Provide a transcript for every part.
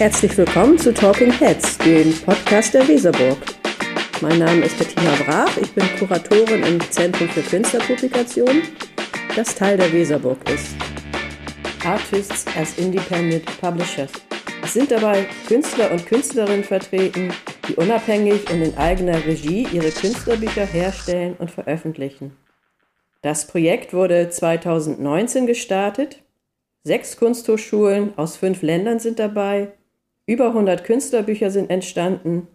Herzlich willkommen zu Talking Heads, dem Podcast der Weserburg. Mein Name ist Bettina Brach, ich bin Kuratorin im Zentrum für Künstlerpublikation, das Teil der Weserburg ist. Artists as Independent Publishers. Es sind dabei Künstler und Künstlerinnen vertreten, die unabhängig und in eigener Regie ihre Künstlerbücher herstellen und veröffentlichen. Das Projekt wurde 2019 gestartet. Sechs Kunsthochschulen aus fünf Ländern sind dabei. Über 100 Künstlerbücher sind entstanden.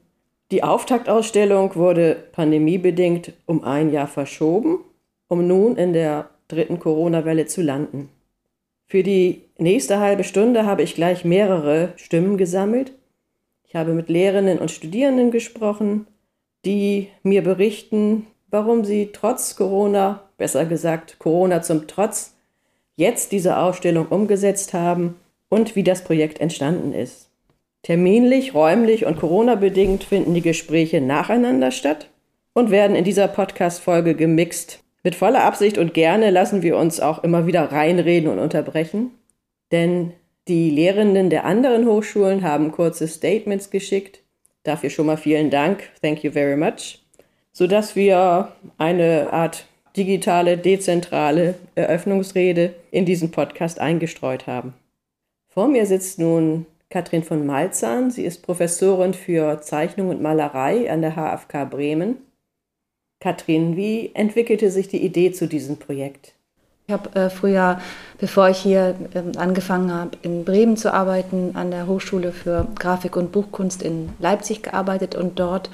Die Auftaktausstellung wurde pandemiebedingt um ein Jahr verschoben, um nun in der dritten Corona-Welle zu landen. Für die nächste halbe Stunde habe ich gleich mehrere Stimmen gesammelt. Ich habe mit Lehrerinnen und Studierenden gesprochen, die mir berichten, warum sie trotz Corona, besser gesagt Corona zum Trotz, jetzt diese Ausstellung umgesetzt haben und wie das Projekt entstanden ist. Terminlich, räumlich und Corona-bedingt finden die Gespräche nacheinander statt und werden in dieser Podcast-Folge gemixt mit voller Absicht und gerne lassen wir uns auch immer wieder reinreden und unterbrechen, denn die Lehrenden der anderen Hochschulen haben kurze Statements geschickt. Dafür schon mal vielen Dank. Thank you very much. Sodass wir eine Art digitale, dezentrale Eröffnungsrede in diesen Podcast eingestreut haben. Vor mir sitzt nun Katrin von Malzahn. Sie ist Professorin für Zeichnung und Malerei an der HFK Bremen Katrin, wie entwickelte sich die Idee zu diesem Projekt? Ich habe äh, früher, bevor ich hier äh, angefangen habe, in Bremen zu arbeiten, an der Hochschule für Grafik und Buchkunst in Leipzig gearbeitet und dort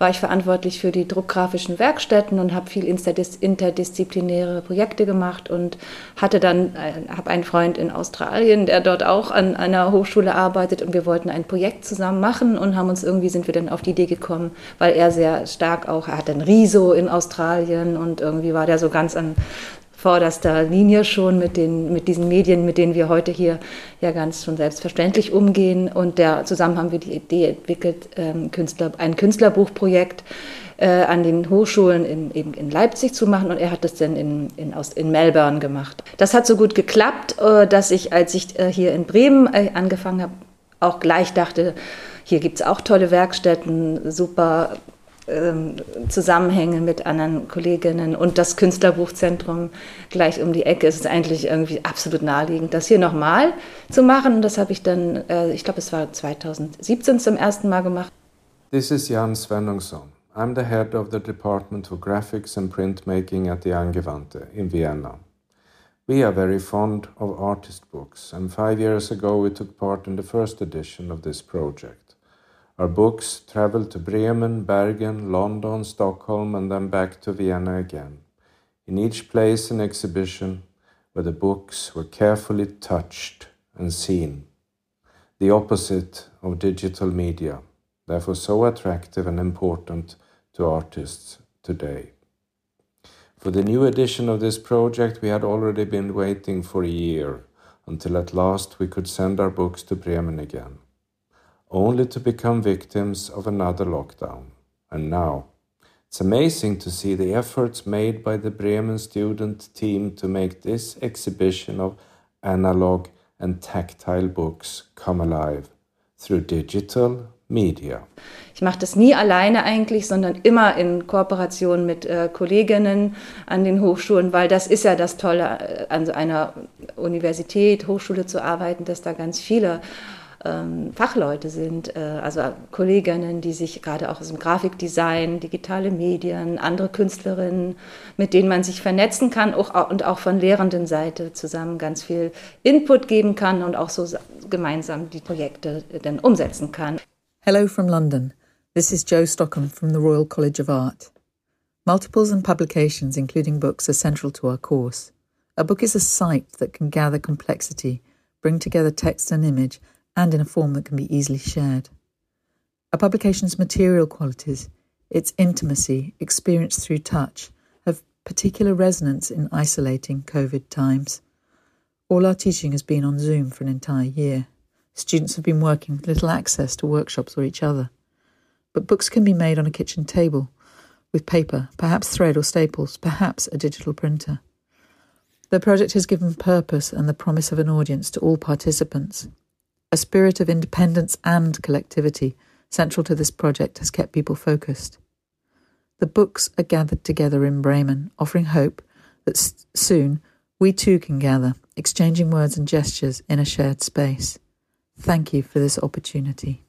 war ich verantwortlich für die druckgrafischen Werkstätten und habe viel interdisziplinäre Projekte gemacht und hatte dann, äh, habe einen Freund in Australien, der dort auch an einer Hochschule arbeitet und wir wollten ein Projekt zusammen machen und haben uns irgendwie sind wir dann auf die Idee gekommen, weil er sehr stark auch, er hat ein Riso in Australien und irgendwie war der so ganz an vorderster Linie schon mit, den, mit diesen Medien, mit denen wir heute hier ja ganz schon selbstverständlich umgehen. Und der, zusammen haben wir die Idee entwickelt, ähm, Künstler, ein Künstlerbuchprojekt äh, an den Hochschulen in, eben in Leipzig zu machen. Und er hat das dann in, in, aus, in Melbourne gemacht. Das hat so gut geklappt, äh, dass ich, als ich äh, hier in Bremen äh, angefangen habe, auch gleich dachte, hier gibt es auch tolle Werkstätten, super ähm, Zusammenhänge mit anderen Kolleginnen und das Künstlerbuchzentrum gleich um die Ecke ist es eigentlich irgendwie absolut naheliegend, das hier nochmal zu machen. Und das habe ich dann, äh, ich glaube, es war 2017 zum ersten Mal gemacht. This is Jan Svenungsson. I'm the head of the Department for Graphics and Printmaking at the Angewandte in Vienna. We are very fond of artist books, and five years ago we took part in the first edition of this project. Our books traveled to Bremen, Bergen, London, Stockholm, and then back to Vienna again. In each place, an exhibition where the books were carefully touched and seen. The opposite of digital media, therefore so attractive and important to artists today. For the new edition of this project, we had already been waiting for a year until at last we could send our books to Bremen again only to become victims of another lockdown. And now, it's amazing to see the efforts made by the Bremen student team to make this exhibition of analog and tactile books come alive through digital media. Ich mache das nie alleine eigentlich, sondern immer in Kooperation mit äh, Kolleginnen an den Hochschulen, weil das ist ja das Tolle, äh, an so einer Universität, Hochschule zu arbeiten, dass da ganz viele ähm, Fachleute sind, äh, also Kolleginnen, die sich gerade auch aus dem Grafikdesign, digitale Medien, andere Künstlerinnen, mit denen man sich vernetzen kann auch, und auch von lehrenden Seite zusammen ganz viel Input geben kann und auch so gemeinsam die Projekte dann umsetzen kann. Hello from London. This is Joe Stockham from the Royal College of Art. Multiples and publications, including books, are central to our course. A book is a site that can gather complexity, bring together text and image, and in a form that can be easily shared. A publication's material qualities, its intimacy, experienced through touch, have particular resonance in isolating COVID times. All our teaching has been on Zoom for an entire year. Students have been working with little access to workshops or each other. But books can be made on a kitchen table with paper, perhaps thread or staples, perhaps a digital printer. The project has given purpose and the promise of an audience to all participants. A spirit of independence and collectivity central to this project has kept people focused. The books are gathered together in Bremen, offering hope that soon we too can gather, exchanging words and gestures in a shared space. Thank you for this opportunity.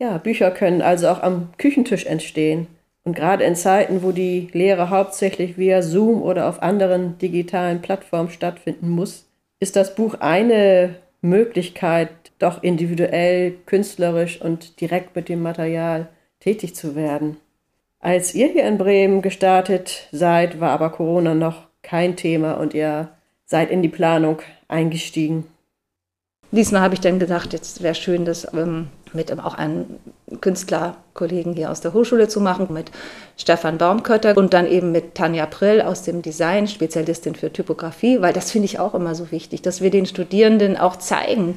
Ja, Bücher können also auch am Küchentisch entstehen. Und gerade in Zeiten, wo die Lehre hauptsächlich via Zoom oder auf anderen digitalen Plattformen stattfinden muss, ist das Buch eine Möglichkeit, doch individuell, künstlerisch und direkt mit dem Material tätig zu werden. Als ihr hier in Bremen gestartet seid, war aber Corona noch kein Thema und ihr seid in die Planung eingestiegen. Diesmal habe ich dann gedacht, jetzt wäre schön, das ähm, mit auch einem Künstlerkollegen hier aus der Hochschule zu machen, mit Stefan Baumkötter und dann eben mit Tanja Prill aus dem Design, Spezialistin für Typografie, weil das finde ich auch immer so wichtig, dass wir den Studierenden auch zeigen,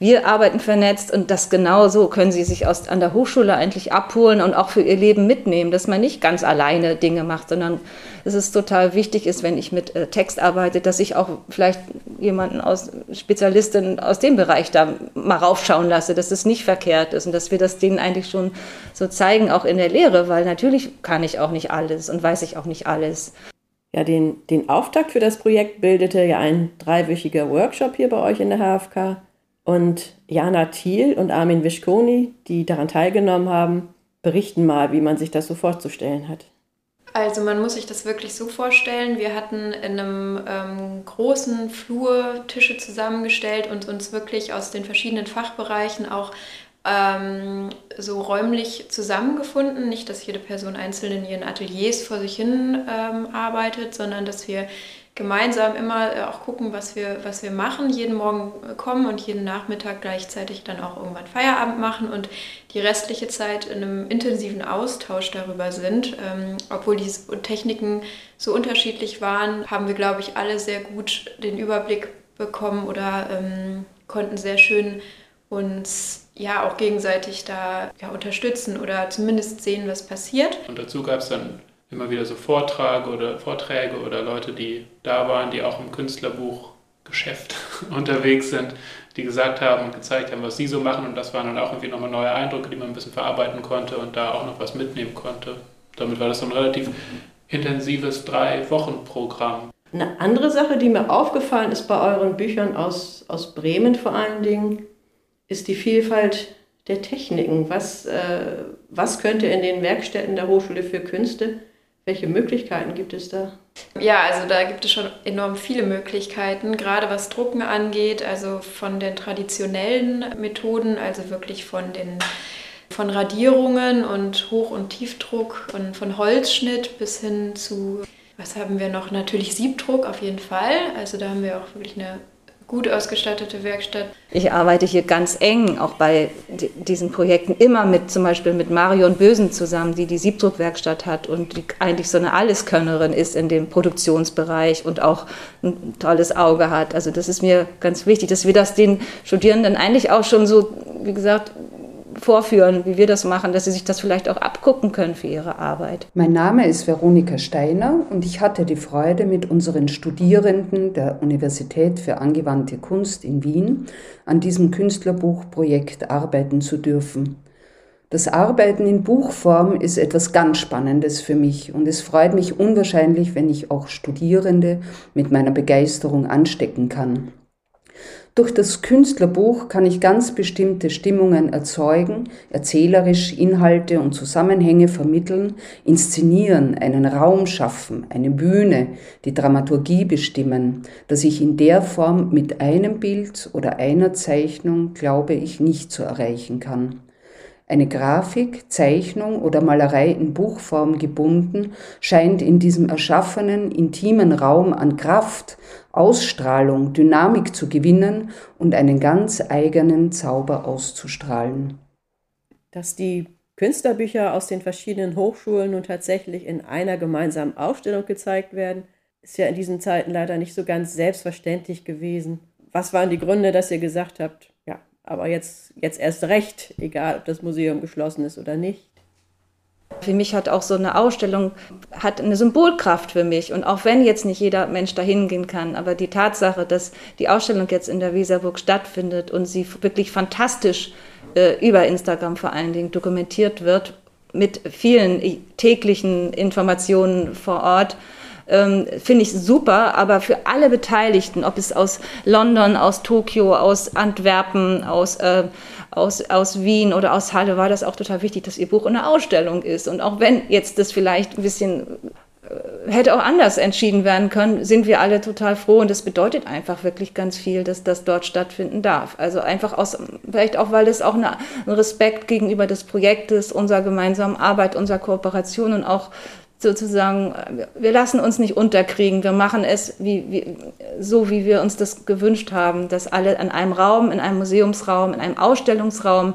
wir arbeiten vernetzt und das genau so können sie sich aus, an der Hochschule eigentlich abholen und auch für ihr Leben mitnehmen, dass man nicht ganz alleine Dinge macht, sondern dass es total wichtig ist, wenn ich mit äh, Text arbeite, dass ich auch vielleicht jemanden aus Spezialistin aus dem Bereich da mal raufschauen lasse, dass es nicht verkehrt ist und dass wir das denen eigentlich schon so zeigen, auch in der Lehre, weil natürlich kann ich auch nicht alles und weiß ich auch nicht alles. Ja, den, den Auftakt für das Projekt bildete ja ein dreiwöchiger Workshop hier bei euch in der HFK. Und Jana Thiel und Armin Wischkoni, die daran teilgenommen haben, berichten mal, wie man sich das so vorzustellen hat. Also man muss sich das wirklich so vorstellen. Wir hatten in einem ähm, großen Flur Tische zusammengestellt und uns wirklich aus den verschiedenen Fachbereichen auch ähm, so räumlich zusammengefunden. Nicht, dass jede Person einzeln in ihren Ateliers vor sich hin ähm, arbeitet, sondern dass wir gemeinsam immer äh, auch gucken, was wir, was wir machen, jeden Morgen äh, kommen und jeden Nachmittag gleichzeitig dann auch irgendwann Feierabend machen und die restliche Zeit in einem intensiven Austausch darüber sind. Ähm, obwohl die Techniken so unterschiedlich waren, haben wir, glaube ich, alle sehr gut den Überblick bekommen oder ähm, konnten sehr schön uns ja auch gegenseitig da ja, unterstützen oder zumindest sehen, was passiert. Und dazu gab es dann immer wieder so Vorträge oder Vorträge oder Leute, die da waren, die auch im Künstlerbuchgeschäft unterwegs sind, die gesagt haben und gezeigt haben, was sie so machen. Und das waren dann auch irgendwie nochmal neue Eindrücke, die man ein bisschen verarbeiten konnte und da auch noch was mitnehmen konnte. Damit war das so ein relativ intensives Drei-Wochen-Programm. Eine andere Sache, die mir aufgefallen ist bei euren Büchern aus, aus Bremen vor allen Dingen, ist die Vielfalt der Techniken. Was, äh, was könnte in den Werkstätten der Hochschule für Künste welche Möglichkeiten gibt es da? Ja, also da gibt es schon enorm viele Möglichkeiten, gerade was Drucken angeht, also von den traditionellen Methoden, also wirklich von den von Radierungen und Hoch- und Tiefdruck und von Holzschnitt bis hin zu, was haben wir noch? Natürlich Siebdruck auf jeden Fall. Also da haben wir auch wirklich eine gut ausgestattete Werkstatt. Ich arbeite hier ganz eng, auch bei diesen Projekten, immer mit zum Beispiel mit Marion Bösen zusammen, die die Siebdruckwerkstatt hat und die eigentlich so eine Alleskönnerin ist in dem Produktionsbereich und auch ein tolles Auge hat. Also das ist mir ganz wichtig, dass wir das den Studierenden eigentlich auch schon so, wie gesagt, vorführen, wie wir das machen, dass sie sich das vielleicht auch abgucken können für ihre Arbeit. Mein Name ist Veronika Steiner und ich hatte die Freude, mit unseren Studierenden der Universität für angewandte Kunst in Wien an diesem Künstlerbuchprojekt arbeiten zu dürfen. Das Arbeiten in Buchform ist etwas ganz Spannendes für mich und es freut mich unwahrscheinlich, wenn ich auch Studierende mit meiner Begeisterung anstecken kann. Durch das Künstlerbuch kann ich ganz bestimmte Stimmungen erzeugen, erzählerisch Inhalte und Zusammenhänge vermitteln, inszenieren, einen Raum schaffen, eine Bühne, die Dramaturgie bestimmen, dass ich in der Form mit einem Bild oder einer Zeichnung, glaube ich, nicht zu erreichen kann. Eine Grafik, Zeichnung oder Malerei in Buchform gebunden scheint in diesem erschaffenen, intimen Raum an Kraft, Ausstrahlung, Dynamik zu gewinnen und einen ganz eigenen Zauber auszustrahlen. Dass die Künstlerbücher aus den verschiedenen Hochschulen nun tatsächlich in einer gemeinsamen Ausstellung gezeigt werden, ist ja in diesen Zeiten leider nicht so ganz selbstverständlich gewesen. Was waren die Gründe, dass ihr gesagt habt, aber jetzt, jetzt erst recht, egal ob das Museum geschlossen ist oder nicht. Für mich hat auch so eine Ausstellung hat eine Symbolkraft für mich. Und auch wenn jetzt nicht jeder Mensch dahin gehen kann, aber die Tatsache, dass die Ausstellung jetzt in der Weserburg stattfindet und sie wirklich fantastisch äh, über Instagram vor allen Dingen dokumentiert wird, mit vielen täglichen Informationen vor Ort, ähm, finde ich super, aber für alle Beteiligten, ob es aus London, aus Tokio, aus Antwerpen, aus, äh, aus, aus Wien oder aus Halle, war das auch total wichtig, dass ihr Buch eine Ausstellung ist. Und auch wenn jetzt das vielleicht ein bisschen äh, hätte auch anders entschieden werden können, sind wir alle total froh und das bedeutet einfach wirklich ganz viel, dass das dort stattfinden darf. Also einfach aus, vielleicht auch, weil es auch ein Respekt gegenüber des Projektes, unserer gemeinsamen Arbeit, unserer Kooperation und auch sozusagen, wir lassen uns nicht unterkriegen, wir machen es wie, wie, so, wie wir uns das gewünscht haben, dass alle in einem Raum, in einem Museumsraum, in einem Ausstellungsraum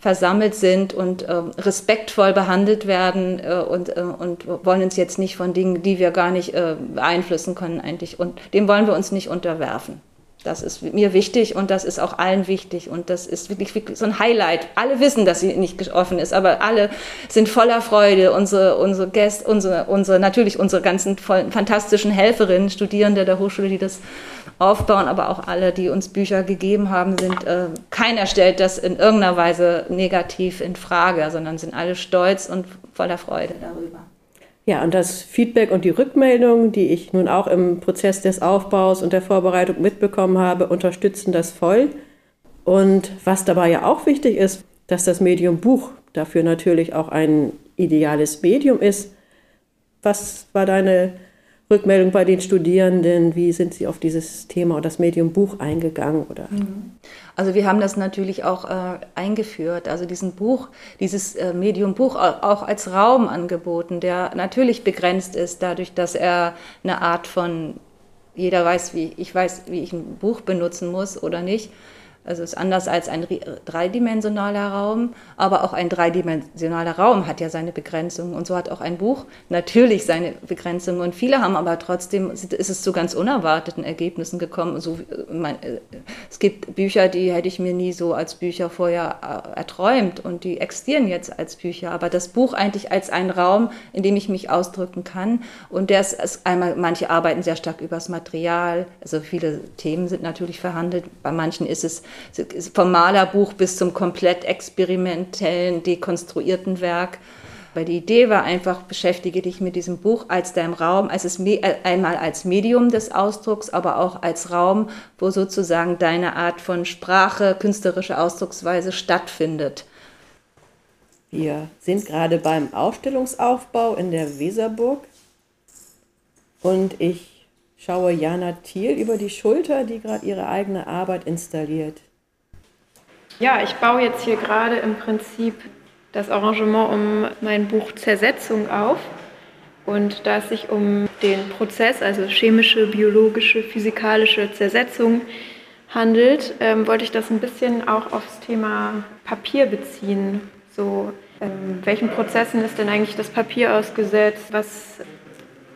versammelt sind und äh, respektvoll behandelt werden äh, und, äh, und wollen uns jetzt nicht von Dingen, die wir gar nicht äh, beeinflussen können eigentlich und dem wollen wir uns nicht unterwerfen. Das ist mir wichtig und das ist auch allen wichtig und das ist wirklich, wirklich so ein Highlight. Alle wissen, dass sie nicht offen ist, aber alle sind voller Freude. Unsere, unsere Gäste, unsere, unsere, natürlich unsere ganzen fantastischen Helferinnen, Studierende der Hochschule, die das aufbauen, aber auch alle, die uns Bücher gegeben haben, sind, äh, keiner stellt das in irgendeiner Weise negativ in Frage, sondern sind alle stolz und voller Freude darüber. Ja, und das Feedback und die Rückmeldungen, die ich nun auch im Prozess des Aufbaus und der Vorbereitung mitbekommen habe, unterstützen das voll. Und was dabei ja auch wichtig ist, dass das Medium Buch dafür natürlich auch ein ideales Medium ist. Was war deine Rückmeldung bei den Studierenden? Wie sind sie auf dieses Thema oder das Medium Buch eingegangen? Oder? Mhm. Also wir haben das natürlich auch äh, eingeführt, also diesen Buch, dieses äh, Medium Buch auch als Raum angeboten, der natürlich begrenzt ist dadurch, dass er eine Art von jeder weiß, wie ich weiß, wie ich ein Buch benutzen muss oder nicht. Also ist anders als ein dreidimensionaler Raum, aber auch ein dreidimensionaler Raum hat ja seine Begrenzungen. Und so hat auch ein Buch natürlich seine Begrenzungen. Und viele haben aber trotzdem, ist es zu ganz unerwarteten Ergebnissen gekommen. So, äh, es gibt Bücher, die hätte ich mir nie so als Bücher vorher äh, erträumt. Und die existieren jetzt als Bücher, aber das Buch eigentlich als ein Raum, in dem ich mich ausdrücken kann. Und der ist einmal, manche arbeiten sehr stark übers Material, also viele Themen sind natürlich verhandelt, bei manchen ist es vom Malerbuch bis zum komplett experimentellen, dekonstruierten Werk. Weil die Idee war einfach, beschäftige dich mit diesem Buch als deinem Raum, als es äh, einmal als Medium des Ausdrucks, aber auch als Raum, wo sozusagen deine Art von Sprache, künstlerische Ausdrucksweise stattfindet. Wir sind gerade beim Ausstellungsaufbau in der Weserburg und ich schaue Jana Thiel über die Schulter, die gerade ihre eigene Arbeit installiert. Ja, ich baue jetzt hier gerade im Prinzip das Arrangement um mein Buch Zersetzung auf. Und da es sich um den Prozess, also chemische, biologische, physikalische Zersetzung handelt, ähm, wollte ich das ein bisschen auch aufs Thema Papier beziehen. So, ähm, welchen Prozessen ist denn eigentlich das Papier ausgesetzt? Was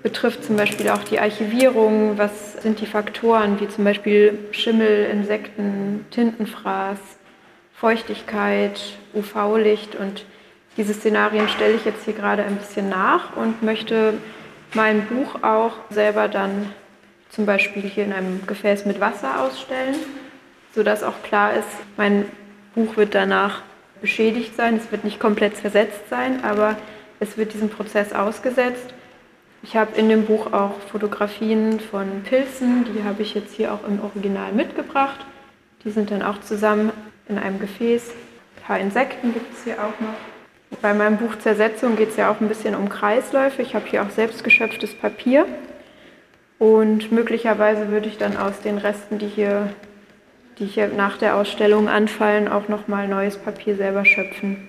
betrifft zum Beispiel auch die Archivierung. Was sind die Faktoren wie zum Beispiel Schimmel, Insekten, Tintenfraß, Feuchtigkeit, UV-Licht und diese Szenarien stelle ich jetzt hier gerade ein bisschen nach und möchte mein Buch auch selber dann zum Beispiel hier in einem Gefäß mit Wasser ausstellen, sodass auch klar ist, mein Buch wird danach beschädigt sein, es wird nicht komplett zersetzt sein, aber es wird diesem Prozess ausgesetzt ich habe in dem Buch auch Fotografien von Pilzen, die habe ich jetzt hier auch im Original mitgebracht. Die sind dann auch zusammen in einem Gefäß. Ein paar Insekten gibt es hier auch noch. Bei meinem Buch Zersetzung geht es ja auch ein bisschen um Kreisläufe. Ich habe hier auch selbst geschöpftes Papier. Und möglicherweise würde ich dann aus den Resten, die hier, die hier nach der Ausstellung anfallen, auch nochmal neues Papier selber schöpfen.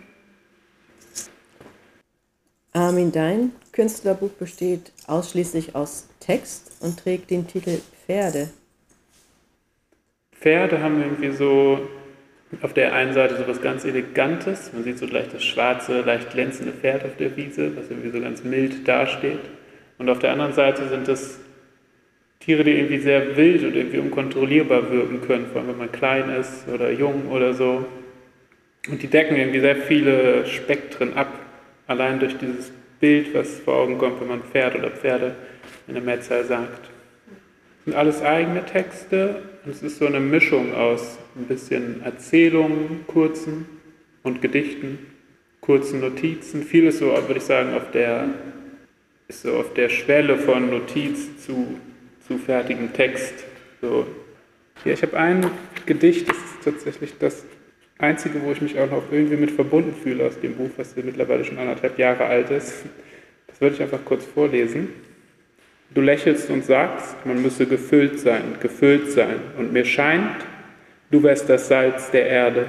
Armin, dein Künstlerbuch besteht ausschließlich aus Text und trägt den Titel Pferde. Pferde haben irgendwie so auf der einen Seite so was ganz Elegantes. Man sieht so gleich das schwarze, leicht glänzende Pferd auf der Wiese, was irgendwie so ganz mild dasteht. Und auf der anderen Seite sind das Tiere, die irgendwie sehr wild und irgendwie unkontrollierbar wirken können, vor allem wenn man klein ist oder jung oder so. Und die decken irgendwie sehr viele Spektren ab Allein durch dieses Bild, was vor Augen kommt, wenn man Pferd oder Pferde in der Metzger sagt. Das sind alles eigene Texte und es ist so eine Mischung aus ein bisschen Erzählungen, kurzen und Gedichten, kurzen Notizen. Vieles so, würde ich sagen, auf der, ist so auf der Schwelle von Notiz zu, zu fertigem Text. So. Ja, ich habe ein Gedicht, das ist tatsächlich das Einzige, wo ich mich auch noch irgendwie mit verbunden fühle aus dem Buch, was mittlerweile schon anderthalb Jahre alt ist. Das würde ich einfach kurz vorlesen. Du lächelst und sagst, man müsse gefüllt sein, gefüllt sein. Und mir scheint, du wärst das Salz der Erde.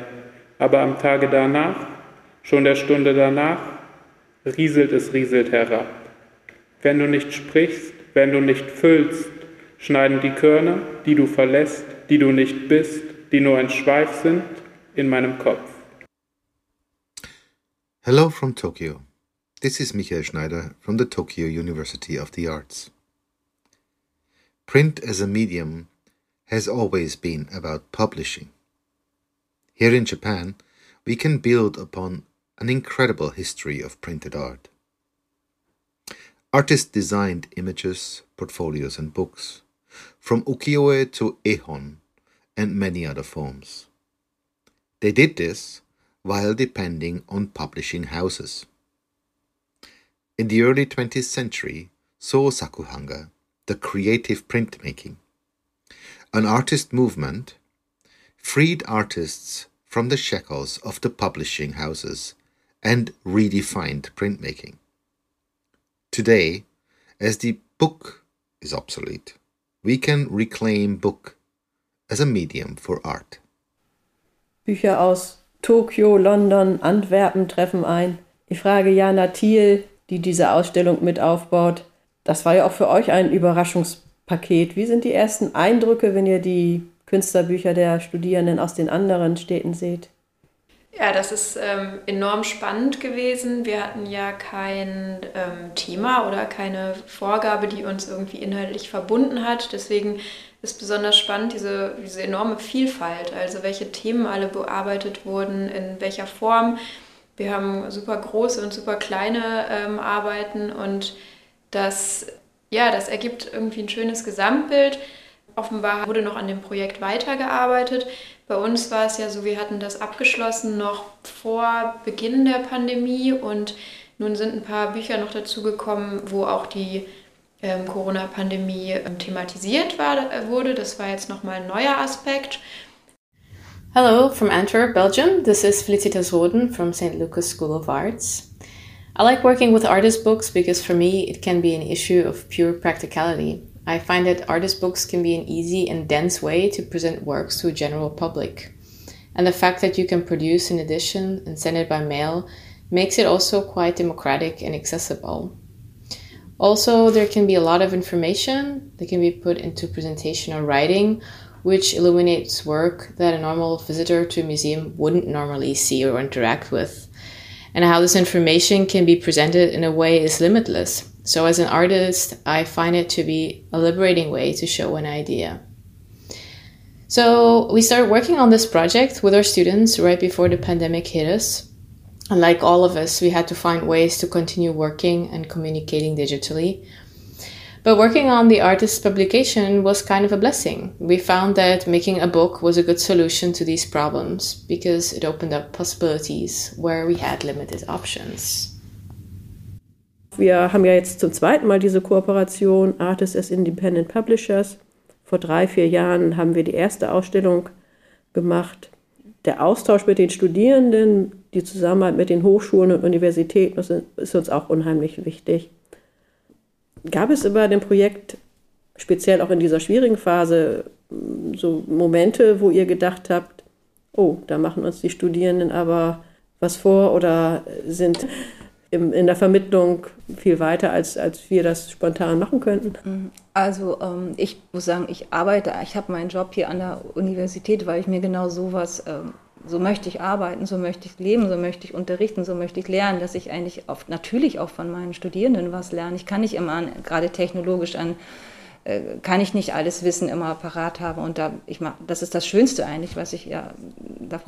Aber am Tage danach, schon der Stunde danach, rieselt es rieselt herab. Wenn du nicht sprichst, wenn du nicht füllst, schneiden die Körner, die du verlässt, die du nicht bist, die nur ein Schweif sind, in meinem Kopf. Hello from Tokyo. This is Michael Schneider from the Tokyo University of the Arts. Print as a medium has always been about publishing. Here in Japan, we can build upon an incredible history of printed art. Artists designed images, portfolios, and books, from ukiyo-e to ehon, and many other forms. They did this while depending on publishing houses. In the early 20th century, saw Sakuhanga, the creative printmaking. An artist movement freed artists from the shackles of the publishing houses and redefined printmaking. Today, as the book is obsolete, we can reclaim book as a medium for art. Bücher aus Tokio, London, Antwerpen treffen ein. Ich frage Jana Thiel, die diese Ausstellung mit aufbaut. Das war ja auch für euch ein Überraschungspaket. Wie sind die ersten Eindrücke, wenn ihr die Künstlerbücher der Studierenden aus den anderen Städten seht? Ja, das ist ähm, enorm spannend gewesen. Wir hatten ja kein ähm, Thema oder keine Vorgabe, die uns irgendwie inhaltlich verbunden hat. Deswegen ist besonders spannend diese, diese enorme Vielfalt, also welche Themen alle bearbeitet wurden, in welcher Form. Wir haben super große und super kleine ähm, Arbeiten und das, ja, das ergibt irgendwie ein schönes Gesamtbild. Offenbar wurde noch an dem Projekt weitergearbeitet. Bei uns war es ja so, wir hatten das abgeschlossen noch vor Beginn der Pandemie und nun sind ein paar Bücher noch dazugekommen, wo auch die ähm, Corona-Pandemie ähm, thematisiert war, äh, wurde. Das war jetzt nochmal ein neuer Aspekt. Hello from Antwerp, Belgium. This is Felicitas Roden from St. Lucas School of Arts. I like working with artist books because for me it can be an issue of pure practicality. I find that artist books can be an easy and dense way to present works to a general public. And the fact that you can produce an edition and send it by mail makes it also quite democratic and accessible. Also, there can be a lot of information that can be put into presentation or writing, which illuminates work that a normal visitor to a museum wouldn't normally see or interact with. And how this information can be presented in a way is limitless. So, as an artist, I find it to be a liberating way to show an idea. So, we started working on this project with our students right before the pandemic hit us. And like all of us, we had to find ways to continue working and communicating digitally. But working on the artist's publication was kind of a blessing. We found that making a book was a good solution to these problems because it opened up possibilities where we had limited options. Wir haben ja jetzt zum zweiten Mal diese Kooperation Artists as Independent Publishers. Vor drei, vier Jahren haben wir die erste Ausstellung gemacht. Der Austausch mit den Studierenden die Zusammenarbeit mit den Hochschulen und Universitäten ist uns auch unheimlich wichtig. Gab es bei dem Projekt, speziell auch in dieser schwierigen Phase, so Momente, wo ihr gedacht habt, oh, da machen uns die Studierenden aber was vor oder sind in der Vermittlung viel weiter, als, als wir das spontan machen könnten? Also ähm, ich muss sagen, ich arbeite, ich habe meinen Job hier an der Universität, weil ich mir genau sowas ähm, so möchte ich arbeiten, so möchte ich leben, so möchte ich unterrichten, so möchte ich lernen, dass ich eigentlich oft natürlich auch von meinen Studierenden was lerne. Ich kann nicht immer, an, gerade technologisch an, kann ich nicht alles Wissen immer parat haben. Und da, ich mach, das ist das Schönste eigentlich, was ich ja da,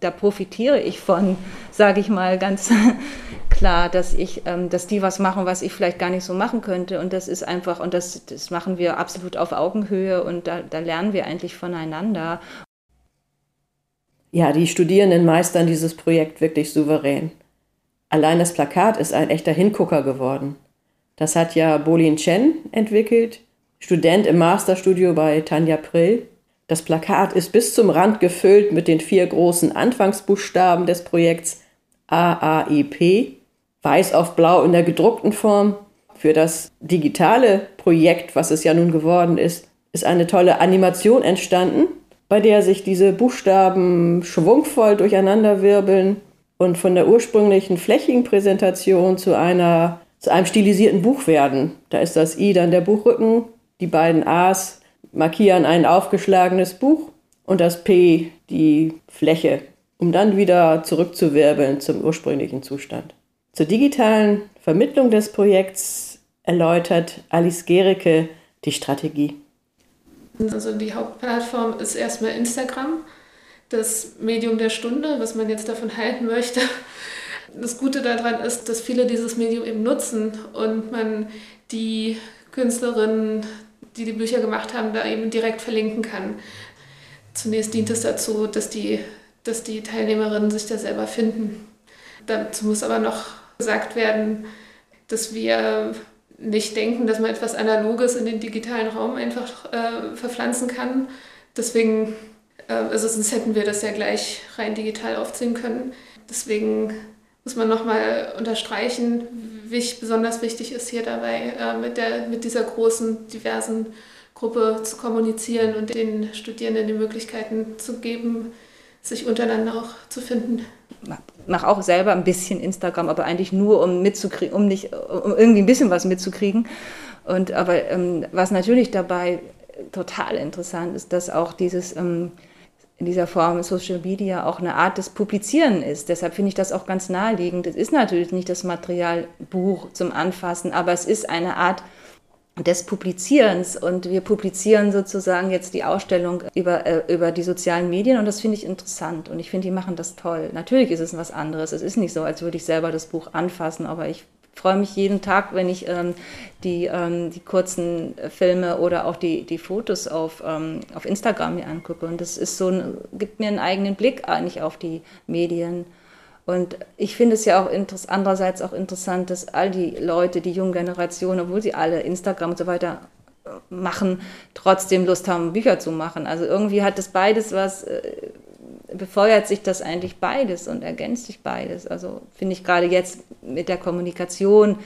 da profitiere ich von, sage ich mal ganz klar, dass ich, ähm, dass die was machen, was ich vielleicht gar nicht so machen könnte. Und das ist einfach, und das, das machen wir absolut auf Augenhöhe und da, da lernen wir eigentlich voneinander. Ja, die Studierenden meistern dieses Projekt wirklich souverän. Allein das Plakat ist ein echter Hingucker geworden. Das hat ja Bolin Chen entwickelt, Student im Masterstudio bei Tanja Prill. Das Plakat ist bis zum Rand gefüllt mit den vier großen Anfangsbuchstaben des Projekts AAEP, weiß auf blau in der gedruckten Form. Für das digitale Projekt, was es ja nun geworden ist, ist eine tolle Animation entstanden, bei der sich diese Buchstaben schwungvoll durcheinanderwirbeln und von der ursprünglichen flächigen Präsentation zu einer zu einem stilisierten Buch werden. Da ist das I dann der Buchrücken, die beiden A's markieren ein aufgeschlagenes Buch und das P die Fläche, um dann wieder zurückzuwirbeln zum ursprünglichen Zustand. Zur digitalen Vermittlung des Projekts erläutert Alice Gericke die Strategie. Also die Hauptplattform ist erstmal Instagram, das Medium der Stunde, was man jetzt davon halten möchte. Das Gute daran ist, dass viele dieses Medium eben nutzen und man die Künstlerinnen, die die Bücher gemacht haben, da eben direkt verlinken kann. Zunächst dient es dazu, dass die, dass die Teilnehmerinnen sich da selber finden. Dazu muss aber noch gesagt werden, dass wir nicht denken, dass man etwas Analoges in den digitalen Raum einfach äh, verpflanzen kann. Deswegen, äh, also sonst hätten wir das ja gleich rein digital aufziehen können. Deswegen muss man nochmal unterstreichen, wie besonders wichtig ist hier dabei, äh, mit, der, mit dieser großen, diversen Gruppe zu kommunizieren und den Studierenden die Möglichkeiten zu geben, sich untereinander auch zu finden mache auch selber ein bisschen Instagram, aber eigentlich nur, um mitzukriegen, um nicht, um irgendwie ein bisschen was mitzukriegen. Und aber ähm, was natürlich dabei total interessant ist, dass auch dieses ähm, in dieser Form Social Media auch eine Art des Publizieren ist. Deshalb finde ich das auch ganz naheliegend. Es ist natürlich nicht das Materialbuch zum Anfassen, aber es ist eine Art des Publizierens und wir publizieren sozusagen jetzt die Ausstellung über, äh, über die sozialen Medien und das finde ich interessant und ich finde, die machen das toll. Natürlich ist es was anderes. Es ist nicht so, als würde ich selber das Buch anfassen, aber ich freue mich jeden Tag, wenn ich ähm, die, ähm, die kurzen Filme oder auch die, die Fotos auf, ähm, auf Instagram mir angucke und das ist so ein, gibt mir einen eigenen Blick eigentlich auf die Medien. Und ich finde es ja auch andererseits auch interessant, dass all die Leute, die jungen Generationen, obwohl sie alle Instagram und so weiter äh, machen, trotzdem Lust haben, Bücher zu machen. Also irgendwie hat das beides was, äh, befeuert sich das eigentlich beides und ergänzt sich beides. Also finde ich gerade jetzt mit der Kommunikation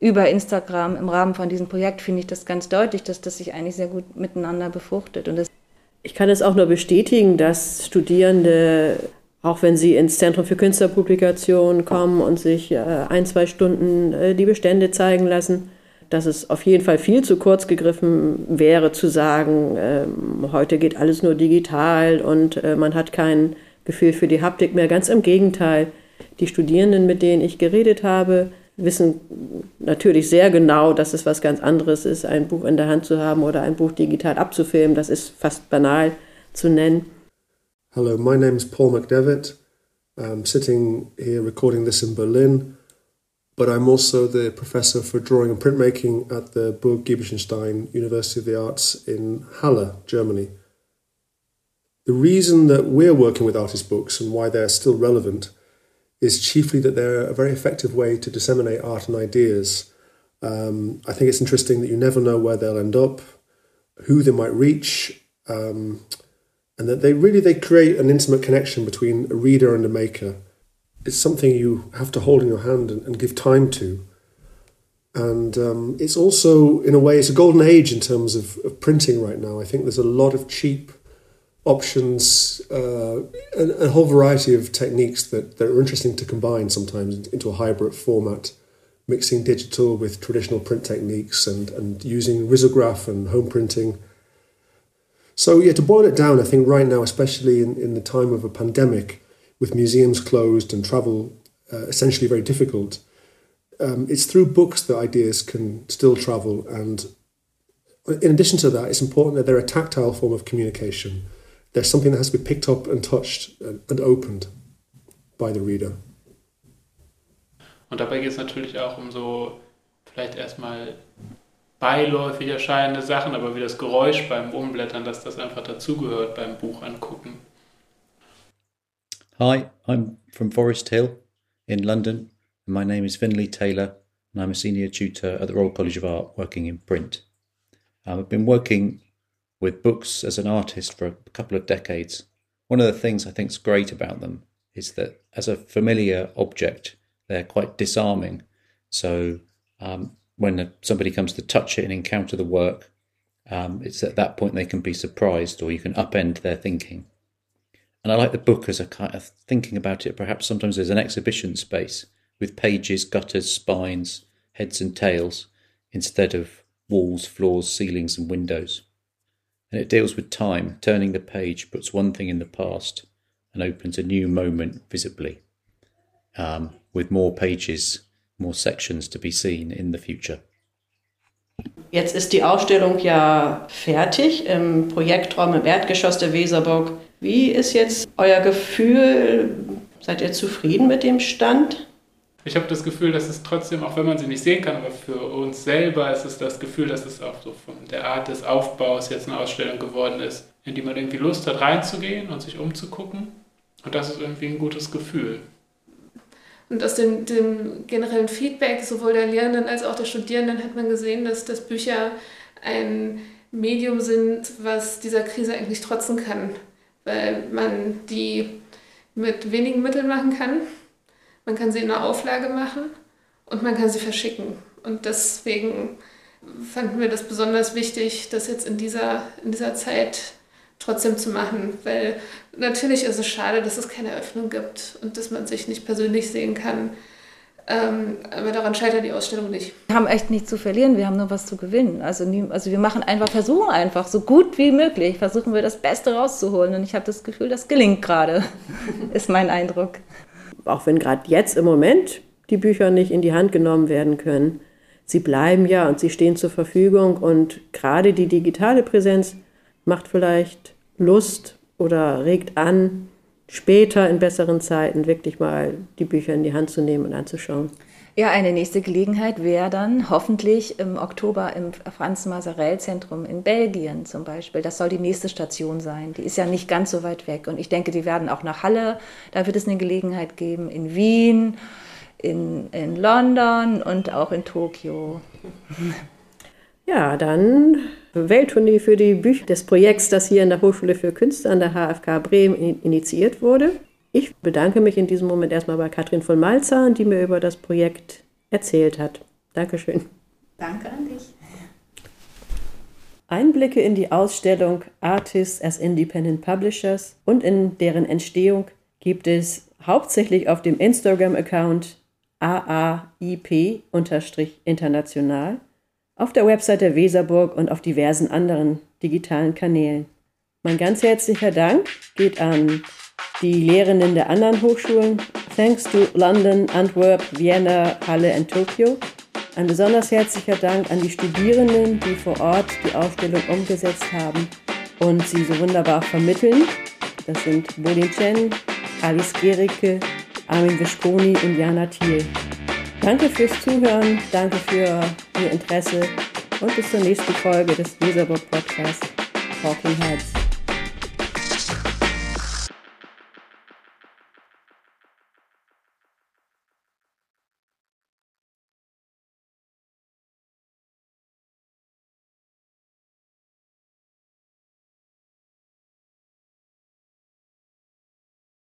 über Instagram im Rahmen von diesem Projekt finde ich das ganz deutlich, dass das sich eigentlich sehr gut miteinander befruchtet. Und ich kann es auch nur bestätigen, dass Studierende auch wenn sie ins Zentrum für Künstlerpublikation kommen und sich äh, ein, zwei Stunden äh, die Bestände zeigen lassen, dass es auf jeden Fall viel zu kurz gegriffen wäre zu sagen, äh, heute geht alles nur digital und äh, man hat kein Gefühl für die Haptik mehr. Ganz im Gegenteil. Die Studierenden, mit denen ich geredet habe, wissen natürlich sehr genau, dass es was ganz anderes ist, ein Buch in der Hand zu haben oder ein Buch digital abzufilmen. Das ist fast banal zu nennen. Hello, my name is Paul McDevitt. I'm sitting here recording this in Berlin, but I'm also the professor for drawing and printmaking at the Burg Giebelstein University of the Arts in Halle, Germany. The reason that we're working with artist books and why they're still relevant is chiefly that they're a very effective way to disseminate art and ideas. Um, I think it's interesting that you never know where they'll end up, who they might reach. Um, and that they really they create an intimate connection between a reader and a maker. It's something you have to hold in your hand and, and give time to. And um, it's also, in a way, it's a golden age in terms of, of, printing right now. I think there's a lot of cheap options, uh, and a whole variety of techniques that, that are interesting to combine sometimes into a hybrid format, mixing digital with traditional print techniques and, and using risograph and home printing so, yeah, to boil it down, I think right now, especially in, in the time of a pandemic, with museums closed and travel uh, essentially very difficult, um, it's through books that ideas can still travel. And in addition to that, it's important that they're a tactile form of communication, there's something that has to be picked up and touched and, and opened by the reader. Und dabei geht es natürlich auch um so vielleicht erstmal beiläufig erscheinende Sachen, aber wie das Geräusch beim Umblättern, dass das einfach dazugehört beim Buch angucken. Hi, I'm from Forest Hill in London. My name is Finley Taylor, and I'm a senior tutor at the Royal College of Art working in print. Um, I've been working with books as an artist for a couple of decades. One of the things I think is great about them is that as a familiar object, they're quite disarming. So um, when somebody comes to touch it and encounter the work, um, it's at that point they can be surprised or you can upend their thinking. And I like the book as a kind of thinking about it, perhaps sometimes as an exhibition space with pages, gutters, spines, heads, and tails instead of walls, floors, ceilings, and windows. And it deals with time, turning the page, puts one thing in the past, and opens a new moment visibly, um, with more pages, more sections to be seen in the future. Jetzt ist die Ausstellung ja fertig im Projektraum im Erdgeschoss der Weserburg. Wie ist jetzt euer Gefühl? Seid ihr zufrieden mit dem Stand? Ich habe das Gefühl, dass es trotzdem, auch wenn man sie nicht sehen kann, aber für uns selber ist es das Gefühl, dass es auch so von der Art des Aufbaus jetzt eine Ausstellung geworden ist, in die man irgendwie Lust hat reinzugehen und sich umzugucken. Und das ist irgendwie ein gutes Gefühl. Und aus dem, dem, generellen Feedback sowohl der Lehrenden als auch der Studierenden hat man gesehen, dass, dass Bücher ein Medium sind, was dieser Krise eigentlich trotzen kann, weil man die mit wenigen Mitteln machen kann. Man kann sie in einer Auflage machen und man kann sie verschicken. Und deswegen fanden wir das besonders wichtig, das jetzt in dieser, in dieser Zeit trotzdem zu machen, weil natürlich ist es schade, dass es keine Eröffnung gibt und dass man sich nicht persönlich sehen kann. Ähm, aber daran scheitert die Ausstellung nicht. Wir haben echt nichts zu verlieren, wir haben nur was zu gewinnen. Also, nie, also wir machen einfach, versuchen einfach so gut wie möglich, versuchen wir das Beste rauszuholen. Und ich habe das Gefühl, das gelingt gerade, ist mein Eindruck. Auch wenn gerade jetzt im Moment die Bücher nicht in die Hand genommen werden können, sie bleiben ja und sie stehen zur Verfügung. Und gerade die digitale Präsenz macht vielleicht Lust oder regt an, später in besseren Zeiten wirklich mal die Bücher in die Hand zu nehmen und anzuschauen. Ja, eine nächste Gelegenheit wäre dann hoffentlich im Oktober im Franz-Masarell-Zentrum in Belgien zum Beispiel. Das soll die nächste Station sein. Die ist ja nicht ganz so weit weg. Und ich denke, die werden auch nach Halle, da wird es eine Gelegenheit geben, in Wien, in, in London und auch in Tokio. Ja, dann Welttournee für die Bücher des Projekts, das hier in der Hochschule für Künste an der HFK Bremen initiiert wurde. Ich bedanke mich in diesem Moment erstmal bei Katrin von Malzahn, die mir über das Projekt erzählt hat. Dankeschön. Danke an dich. Einblicke in die Ausstellung Artists as Independent Publishers und in deren Entstehung gibt es hauptsächlich auf dem Instagram-Account AAIP-international auf der Website der Weserburg und auf diversen anderen digitalen Kanälen. Mein ganz herzlicher Dank geht an die Lehrenden der anderen Hochschulen. Thanks to London, Antwerp, Vienna, Halle und Tokio. Ein besonders herzlicher Dank an die Studierenden, die vor Ort die Ausstellung umgesetzt haben und sie so wunderbar vermitteln. Das sind Bolin Chen, Alice Gericke, Armin Visconi und Jana Thiel. Danke fürs Zuhören, danke für Ihr Interesse und bis zur nächsten Folge des Weserburg Podcasts Talking Heads.